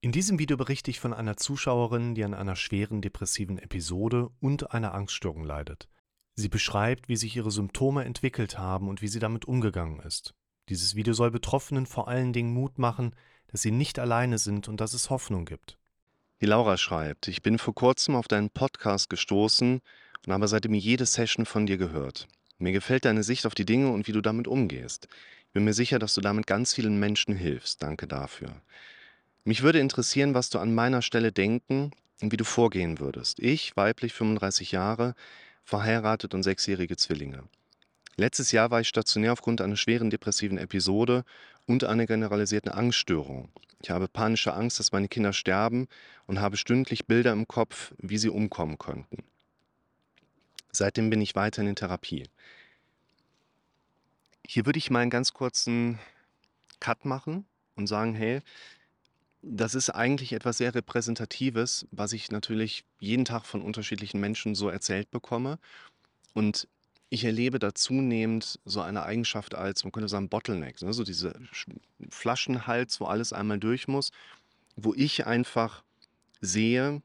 In diesem Video berichte ich von einer Zuschauerin, die an einer schweren depressiven Episode und einer Angststörung leidet. Sie beschreibt, wie sich ihre Symptome entwickelt haben und wie sie damit umgegangen ist. Dieses Video soll Betroffenen vor allen Dingen Mut machen, dass sie nicht alleine sind und dass es Hoffnung gibt. Die Laura schreibt, ich bin vor kurzem auf deinen Podcast gestoßen und habe seitdem jede Session von dir gehört. Mir gefällt deine Sicht auf die Dinge und wie du damit umgehst. Ich bin mir sicher, dass du damit ganz vielen Menschen hilfst. Danke dafür. Mich würde interessieren, was du an meiner Stelle denken und wie du vorgehen würdest. Ich, weiblich 35 Jahre, verheiratet und sechsjährige Zwillinge. Letztes Jahr war ich stationär aufgrund einer schweren depressiven Episode und einer generalisierten Angststörung. Ich habe panische Angst, dass meine Kinder sterben und habe stündlich Bilder im Kopf, wie sie umkommen könnten. Seitdem bin ich weiterhin in Therapie. Hier würde ich mal einen ganz kurzen Cut machen und sagen, hey, das ist eigentlich etwas sehr Repräsentatives, was ich natürlich jeden Tag von unterschiedlichen Menschen so erzählt bekomme. Und ich erlebe da zunehmend so eine Eigenschaft als, man könnte sagen, Bottleneck, ne? so diese Flaschenhals, wo alles einmal durch muss, wo ich einfach sehe,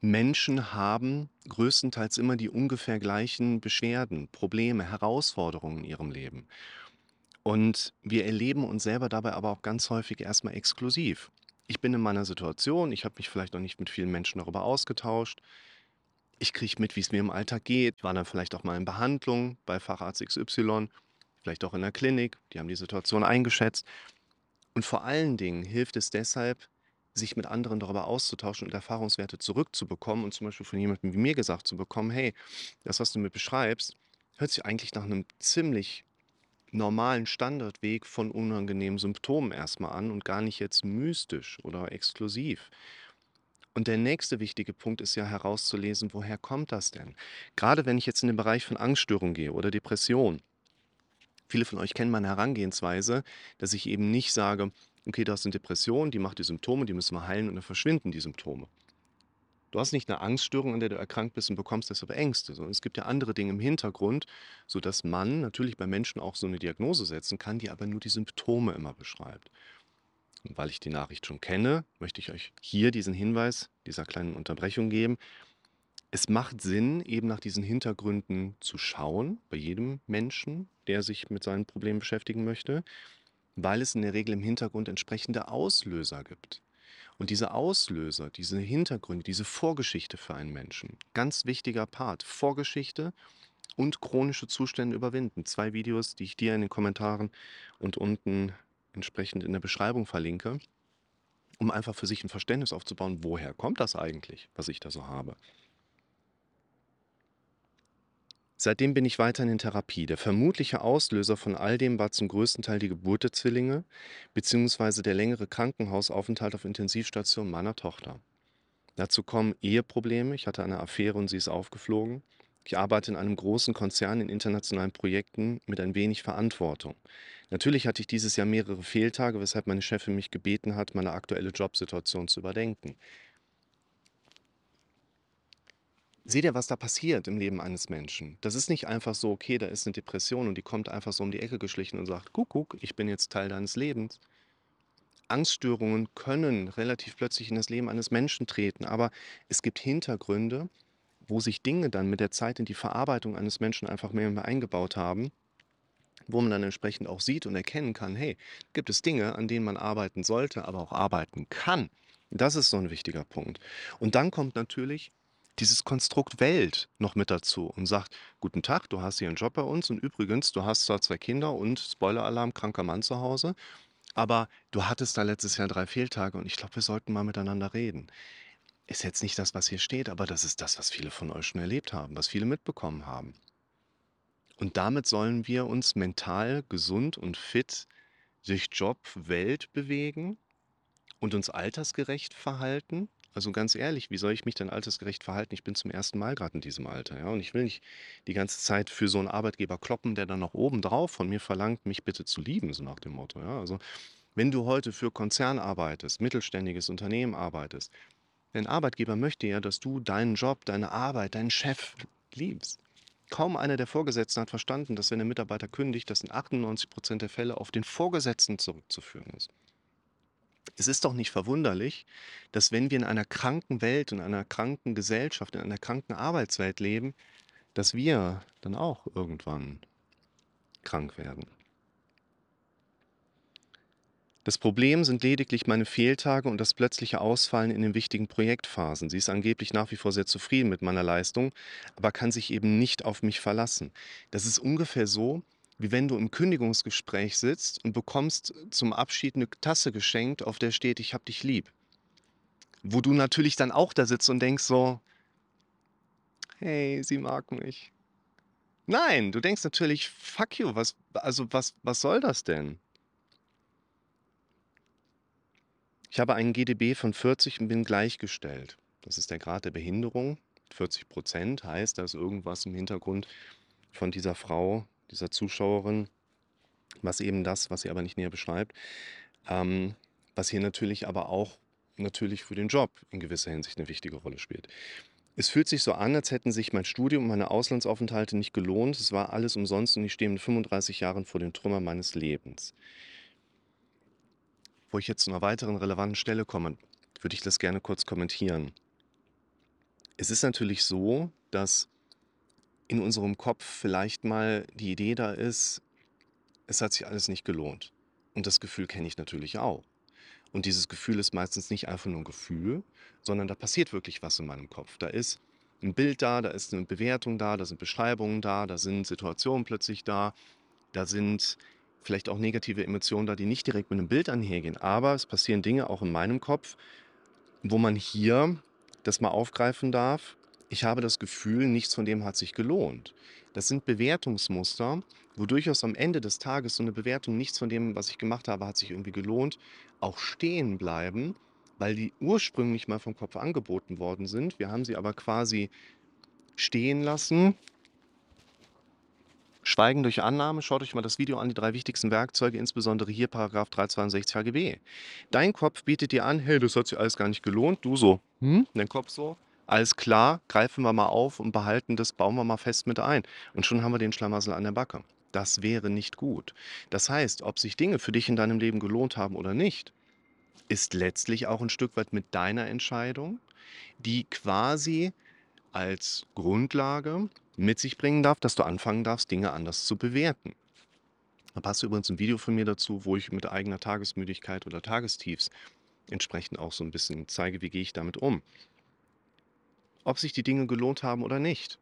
Menschen haben größtenteils immer die ungefähr gleichen Beschwerden, Probleme, Herausforderungen in ihrem Leben. Und wir erleben uns selber dabei aber auch ganz häufig erstmal exklusiv. Ich bin in meiner Situation, ich habe mich vielleicht noch nicht mit vielen Menschen darüber ausgetauscht. Ich kriege mit, wie es mir im Alltag geht. Ich war dann vielleicht auch mal in Behandlung bei Facharzt XY, vielleicht auch in der Klinik. Die haben die Situation eingeschätzt. Und vor allen Dingen hilft es deshalb, sich mit anderen darüber auszutauschen und Erfahrungswerte zurückzubekommen und zum Beispiel von jemandem wie mir gesagt zu bekommen, hey, das, was du mir beschreibst, hört sich eigentlich nach einem ziemlich normalen Standardweg von unangenehmen Symptomen erstmal an und gar nicht jetzt mystisch oder exklusiv. Und der nächste wichtige Punkt ist ja herauszulesen, woher kommt das denn? Gerade wenn ich jetzt in den Bereich von Angststörung gehe oder Depression. Viele von euch kennen meine Herangehensweise, dass ich eben nicht sage, okay, du hast eine Depression, die macht die Symptome, die müssen wir heilen und dann verschwinden die Symptome. Du hast nicht eine Angststörung, an der du erkrankt bist und bekommst deshalb Ängste, sondern es gibt ja andere Dinge im Hintergrund, sodass man natürlich bei Menschen auch so eine Diagnose setzen kann, die aber nur die Symptome immer beschreibt. Und weil ich die Nachricht schon kenne, möchte ich euch hier diesen Hinweis dieser kleinen Unterbrechung geben. Es macht Sinn, eben nach diesen Hintergründen zu schauen, bei jedem Menschen, der sich mit seinen Problemen beschäftigen möchte, weil es in der Regel im Hintergrund entsprechende Auslöser gibt. Und diese Auslöser, diese Hintergründe, diese Vorgeschichte für einen Menschen, ganz wichtiger Part, Vorgeschichte und chronische Zustände überwinden. Zwei Videos, die ich dir in den Kommentaren und unten entsprechend in der Beschreibung verlinke, um einfach für sich ein Verständnis aufzubauen, woher kommt das eigentlich, was ich da so habe. Seitdem bin ich weiterhin in Therapie. Der vermutliche Auslöser von all dem war zum größten Teil die Geburt der Zwillinge beziehungsweise der längere Krankenhausaufenthalt auf Intensivstation meiner Tochter. Dazu kommen Eheprobleme. Ich hatte eine Affäre und sie ist aufgeflogen. Ich arbeite in einem großen Konzern in internationalen Projekten mit ein wenig Verantwortung. Natürlich hatte ich dieses Jahr mehrere Fehltage, weshalb meine Chefin mich gebeten hat, meine aktuelle Jobsituation zu überdenken. Seht ihr, was da passiert im Leben eines Menschen? Das ist nicht einfach so, okay, da ist eine Depression und die kommt einfach so um die Ecke geschlichen und sagt, guck, guck, ich bin jetzt Teil deines Lebens. Angststörungen können relativ plötzlich in das Leben eines Menschen treten, aber es gibt Hintergründe, wo sich Dinge dann mit der Zeit in die Verarbeitung eines Menschen einfach mehr und mehr eingebaut haben, wo man dann entsprechend auch sieht und erkennen kann, hey, gibt es Dinge, an denen man arbeiten sollte, aber auch arbeiten kann. Das ist so ein wichtiger Punkt. Und dann kommt natürlich dieses Konstrukt Welt noch mit dazu und sagt, guten Tag, du hast hier einen Job bei uns und übrigens, du hast zwar zwei Kinder und Spoiler-Alarm, kranker Mann zu Hause, aber du hattest da letztes Jahr drei Fehltage und ich glaube, wir sollten mal miteinander reden. Ist jetzt nicht das, was hier steht, aber das ist das, was viele von euch schon erlebt haben, was viele mitbekommen haben. Und damit sollen wir uns mental gesund und fit durch Job, Welt bewegen und uns altersgerecht verhalten also ganz ehrlich, wie soll ich mich denn altersgerecht verhalten? Ich bin zum ersten Mal gerade in diesem Alter, ja. Und ich will nicht die ganze Zeit für so einen Arbeitgeber kloppen, der dann noch oben drauf von mir verlangt, mich bitte zu lieben, so nach dem Motto, ja. Also, wenn du heute für Konzern arbeitest, mittelständiges Unternehmen arbeitest, dein Arbeitgeber möchte ja, dass du deinen Job, deine Arbeit, deinen Chef liebst. Kaum einer der Vorgesetzten hat verstanden, dass wenn der Mitarbeiter kündigt, das in 98 Prozent der Fälle auf den Vorgesetzten zurückzuführen ist. Es ist doch nicht verwunderlich, dass wenn wir in einer kranken Welt, in einer kranken Gesellschaft, in einer kranken Arbeitswelt leben, dass wir dann auch irgendwann krank werden. Das Problem sind lediglich meine Fehltage und das plötzliche Ausfallen in den wichtigen Projektphasen. Sie ist angeblich nach wie vor sehr zufrieden mit meiner Leistung, aber kann sich eben nicht auf mich verlassen. Das ist ungefähr so, wie wenn du im Kündigungsgespräch sitzt und bekommst zum Abschied eine Tasse geschenkt, auf der steht, ich hab dich lieb. Wo du natürlich dann auch da sitzt und denkst so, hey, sie mag mich. Nein, du denkst natürlich, fuck you, was, also was, was soll das denn? Ich habe einen GDB von 40 und bin gleichgestellt. Das ist der Grad der Behinderung. 40 Prozent heißt, da ist irgendwas im Hintergrund von dieser Frau, dieser Zuschauerin, was eben das, was sie aber nicht näher beschreibt, ähm, was hier natürlich aber auch natürlich für den Job in gewisser Hinsicht eine wichtige Rolle spielt. Es fühlt sich so an, als hätten sich mein Studium und meine Auslandsaufenthalte nicht gelohnt. Es war alles umsonst und ich stehe mit 35 Jahren vor den Trümmern meines Lebens. Wo ich jetzt zu einer weiteren relevanten Stelle komme, würde ich das gerne kurz kommentieren. Es ist natürlich so, dass in unserem Kopf vielleicht mal die Idee da ist, es hat sich alles nicht gelohnt. Und das Gefühl kenne ich natürlich auch. Und dieses Gefühl ist meistens nicht einfach nur ein Gefühl, sondern da passiert wirklich was in meinem Kopf. Da ist ein Bild da, da ist eine Bewertung da, da sind Beschreibungen da, da sind Situationen plötzlich da, da sind vielleicht auch negative Emotionen da, die nicht direkt mit einem Bild einhergehen. Aber es passieren Dinge auch in meinem Kopf, wo man hier das mal aufgreifen darf. Ich habe das Gefühl, nichts von dem hat sich gelohnt. Das sind Bewertungsmuster, wo durchaus am Ende des Tages so eine Bewertung, nichts von dem, was ich gemacht habe, hat sich irgendwie gelohnt, auch stehen bleiben, weil die ursprünglich mal vom Kopf angeboten worden sind. Wir haben sie aber quasi stehen lassen, Schweigen durch Annahme, schaut euch mal das Video an, die drei wichtigsten Werkzeuge, insbesondere hier Paragraph 362 HGB. Dein Kopf bietet dir an, hey, das hat sich alles gar nicht gelohnt. Du so, hm? Dein Kopf so, alles klar, greifen wir mal auf und behalten das, bauen wir mal fest mit ein. Und schon haben wir den Schlamassel an der Backe. Das wäre nicht gut. Das heißt, ob sich Dinge für dich in deinem Leben gelohnt haben oder nicht, ist letztlich auch ein Stück weit mit deiner Entscheidung, die quasi als Grundlage mit sich bringen darf, dass du anfangen darfst, Dinge anders zu bewerten. Da passt übrigens ein Video von mir dazu, wo ich mit eigener Tagesmüdigkeit oder Tagestiefs entsprechend auch so ein bisschen zeige, wie gehe ich damit um. Ob sich die Dinge gelohnt haben oder nicht,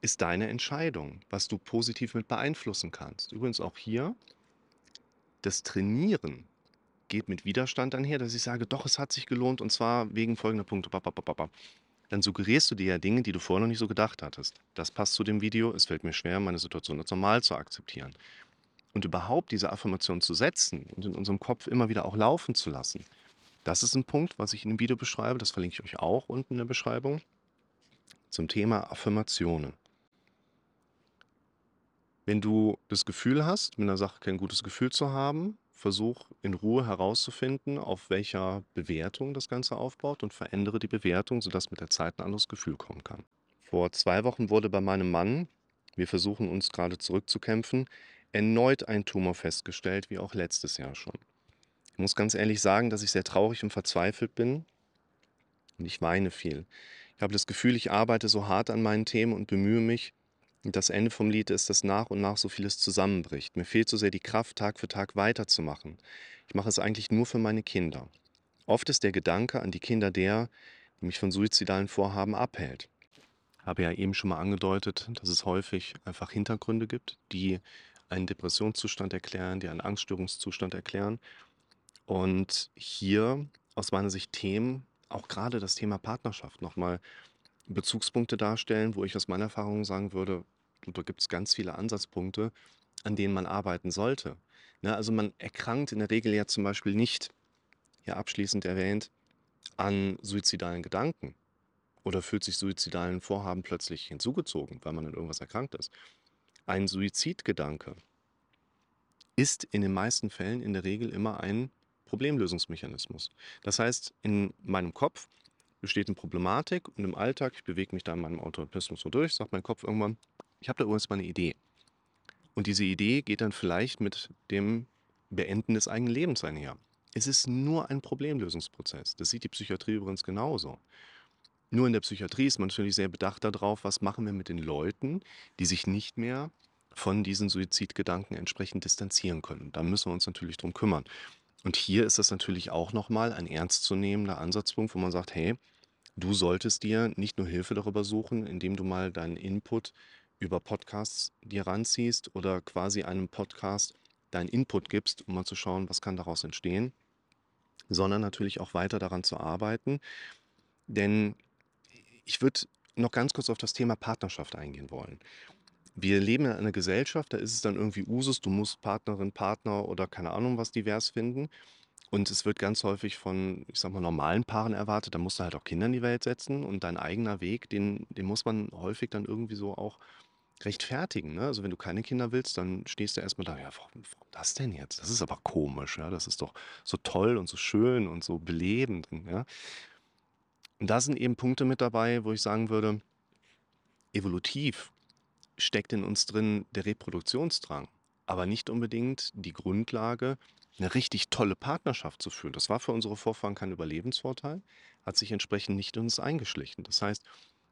ist deine Entscheidung, was du positiv mit beeinflussen kannst. Übrigens auch hier, das Trainieren geht mit Widerstand einher, dass ich sage, doch, es hat sich gelohnt und zwar wegen folgender Punkte dann suggerierst du dir ja Dinge, die du vorher noch nicht so gedacht hattest. Das passt zu dem Video, es fällt mir schwer, meine Situation als normal zu akzeptieren. Und überhaupt diese Affirmation zu setzen und in unserem Kopf immer wieder auch laufen zu lassen, das ist ein Punkt, was ich in dem Video beschreibe, das verlinke ich euch auch unten in der Beschreibung, zum Thema Affirmationen. Wenn du das Gefühl hast, mit einer Sache kein gutes Gefühl zu haben, versuch in Ruhe herauszufinden, auf welcher Bewertung das Ganze aufbaut und verändere die Bewertung, sodass mit der Zeit ein anderes Gefühl kommen kann. Vor zwei Wochen wurde bei meinem Mann, wir versuchen uns gerade zurückzukämpfen, erneut ein Tumor festgestellt, wie auch letztes Jahr schon. Ich muss ganz ehrlich sagen, dass ich sehr traurig und verzweifelt bin und ich weine viel. Ich habe das Gefühl, ich arbeite so hart an meinen Themen und bemühe mich, und das Ende vom Lied ist, dass nach und nach so vieles zusammenbricht. Mir fehlt so sehr die Kraft, Tag für Tag weiterzumachen. Ich mache es eigentlich nur für meine Kinder. Oft ist der Gedanke an die Kinder der, der mich von suizidalen Vorhaben abhält. Ich habe ja eben schon mal angedeutet, dass es häufig einfach Hintergründe gibt, die einen Depressionszustand erklären, die einen Angststörungszustand erklären. Und hier aus meiner Sicht Themen, auch gerade das Thema Partnerschaft nochmal Bezugspunkte darstellen, wo ich aus meiner Erfahrung sagen würde, da gibt es ganz viele Ansatzpunkte, an denen man arbeiten sollte. Ne, also man erkrankt in der Regel ja zum Beispiel nicht, hier abschließend erwähnt, an suizidalen Gedanken oder fühlt sich suizidalen Vorhaben plötzlich hinzugezogen, weil man an irgendwas erkrankt ist. Ein Suizidgedanke ist in den meisten Fällen in der Regel immer ein Problemlösungsmechanismus. Das heißt, in meinem Kopf besteht eine Problematik und im Alltag, ich bewege mich da in meinem Automatismus so durch, sagt mein Kopf irgendwann, ich habe da übrigens mal eine Idee. Und diese Idee geht dann vielleicht mit dem Beenden des eigenen Lebens einher. Es ist nur ein Problemlösungsprozess. Das sieht die Psychiatrie übrigens genauso. Nur in der Psychiatrie ist man natürlich sehr bedacht darauf, was machen wir mit den Leuten, die sich nicht mehr von diesen Suizidgedanken entsprechend distanzieren können. Da müssen wir uns natürlich drum kümmern. Und hier ist das natürlich auch nochmal ein ernstzunehmender Ansatzpunkt, wo man sagt, hey, du solltest dir nicht nur Hilfe darüber suchen, indem du mal deinen Input über Podcasts dir ranziehst oder quasi einem Podcast deinen Input gibst, um mal zu schauen, was kann daraus entstehen, sondern natürlich auch weiter daran zu arbeiten. Denn ich würde noch ganz kurz auf das Thema Partnerschaft eingehen wollen. Wir leben in einer Gesellschaft, da ist es dann irgendwie Usus, du musst Partnerin, Partner oder keine Ahnung was divers finden. Und es wird ganz häufig von, ich sag mal, normalen Paaren erwartet, da musst du halt auch Kinder in die Welt setzen und dein eigener Weg, den, den muss man häufig dann irgendwie so auch rechtfertigen. Ne? Also wenn du keine Kinder willst, dann stehst du erstmal da, ja, warum, warum das denn jetzt? Das ist aber komisch, ja. Das ist doch so toll und so schön und so belebend. Ja. Und da sind eben Punkte mit dabei, wo ich sagen würde, evolutiv steckt in uns drin der Reproduktionsdrang, aber nicht unbedingt die Grundlage, eine richtig tolle Partnerschaft zu führen. Das war für unsere Vorfahren kein Überlebensvorteil, hat sich entsprechend nicht in uns eingeschlichen. Das heißt,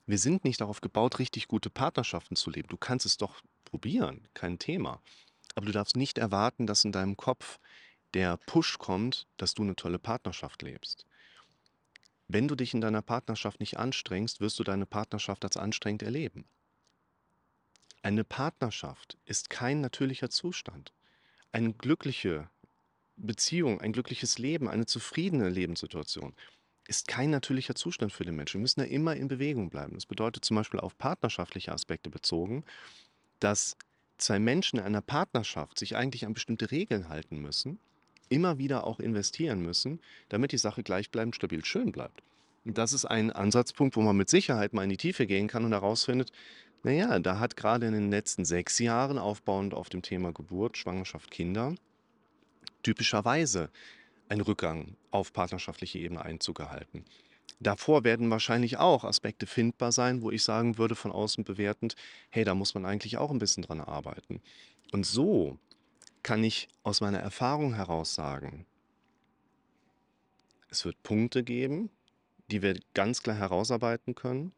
wir sind nicht darauf gebaut, richtig gute Partnerschaften zu leben. Du kannst es doch probieren, kein Thema. Aber du darfst nicht erwarten, dass in deinem Kopf der Push kommt, dass du eine tolle Partnerschaft lebst. Wenn du dich in deiner Partnerschaft nicht anstrengst, wirst du deine Partnerschaft als anstrengend erleben. Eine Partnerschaft ist kein natürlicher Zustand. Eine glückliche Beziehung, ein glückliches Leben, eine zufriedene Lebenssituation ist kein natürlicher Zustand für den Menschen. Wir müssen da immer in Bewegung bleiben. Das bedeutet zum Beispiel auf partnerschaftliche Aspekte bezogen, dass zwei Menschen in einer Partnerschaft sich eigentlich an bestimmte Regeln halten müssen, immer wieder auch investieren müssen, damit die Sache gleichbleibend stabil schön bleibt. Das ist ein Ansatzpunkt, wo man mit Sicherheit mal in die Tiefe gehen kann und herausfindet, naja, da hat gerade in den letzten sechs Jahren aufbauend auf dem Thema Geburt, Schwangerschaft, Kinder typischerweise ein Rückgang auf partnerschaftliche Ebene Einzug gehalten. Davor werden wahrscheinlich auch Aspekte findbar sein, wo ich sagen würde, von außen bewertend, hey, da muss man eigentlich auch ein bisschen dran arbeiten. Und so kann ich aus meiner Erfahrung heraus sagen, es wird Punkte geben, die wir ganz klar herausarbeiten können,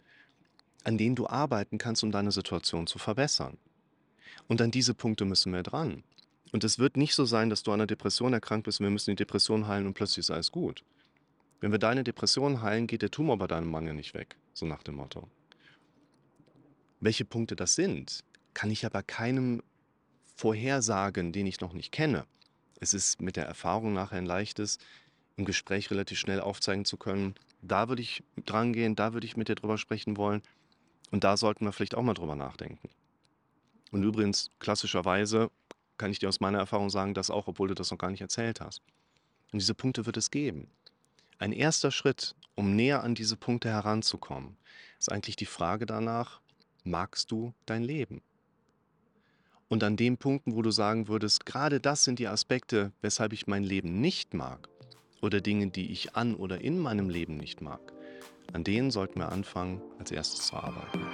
an denen du arbeiten kannst, um deine Situation zu verbessern. Und an diese Punkte müssen wir dran. Und es wird nicht so sein, dass du an einer Depression erkrankt bist und wir müssen die Depression heilen und plötzlich ist alles gut. Wenn wir deine Depression heilen, geht der Tumor bei deinem Mann ja nicht weg, so nach dem Motto. Welche Punkte das sind, kann ich aber keinem vorhersagen, den ich noch nicht kenne. Es ist mit der Erfahrung nachher ein leichtes, im Gespräch relativ schnell aufzeigen zu können, da würde ich dran gehen, da würde ich mit dir drüber sprechen wollen und da sollten wir vielleicht auch mal drüber nachdenken. Und übrigens, klassischerweise kann ich dir aus meiner Erfahrung sagen, das auch, obwohl du das noch gar nicht erzählt hast. Und diese Punkte wird es geben. Ein erster Schritt, um näher an diese Punkte heranzukommen, ist eigentlich die Frage danach, magst du dein Leben? Und an den Punkten, wo du sagen würdest, gerade das sind die Aspekte, weshalb ich mein Leben nicht mag, oder Dinge, die ich an oder in meinem Leben nicht mag, an denen sollten wir anfangen, als erstes zu arbeiten.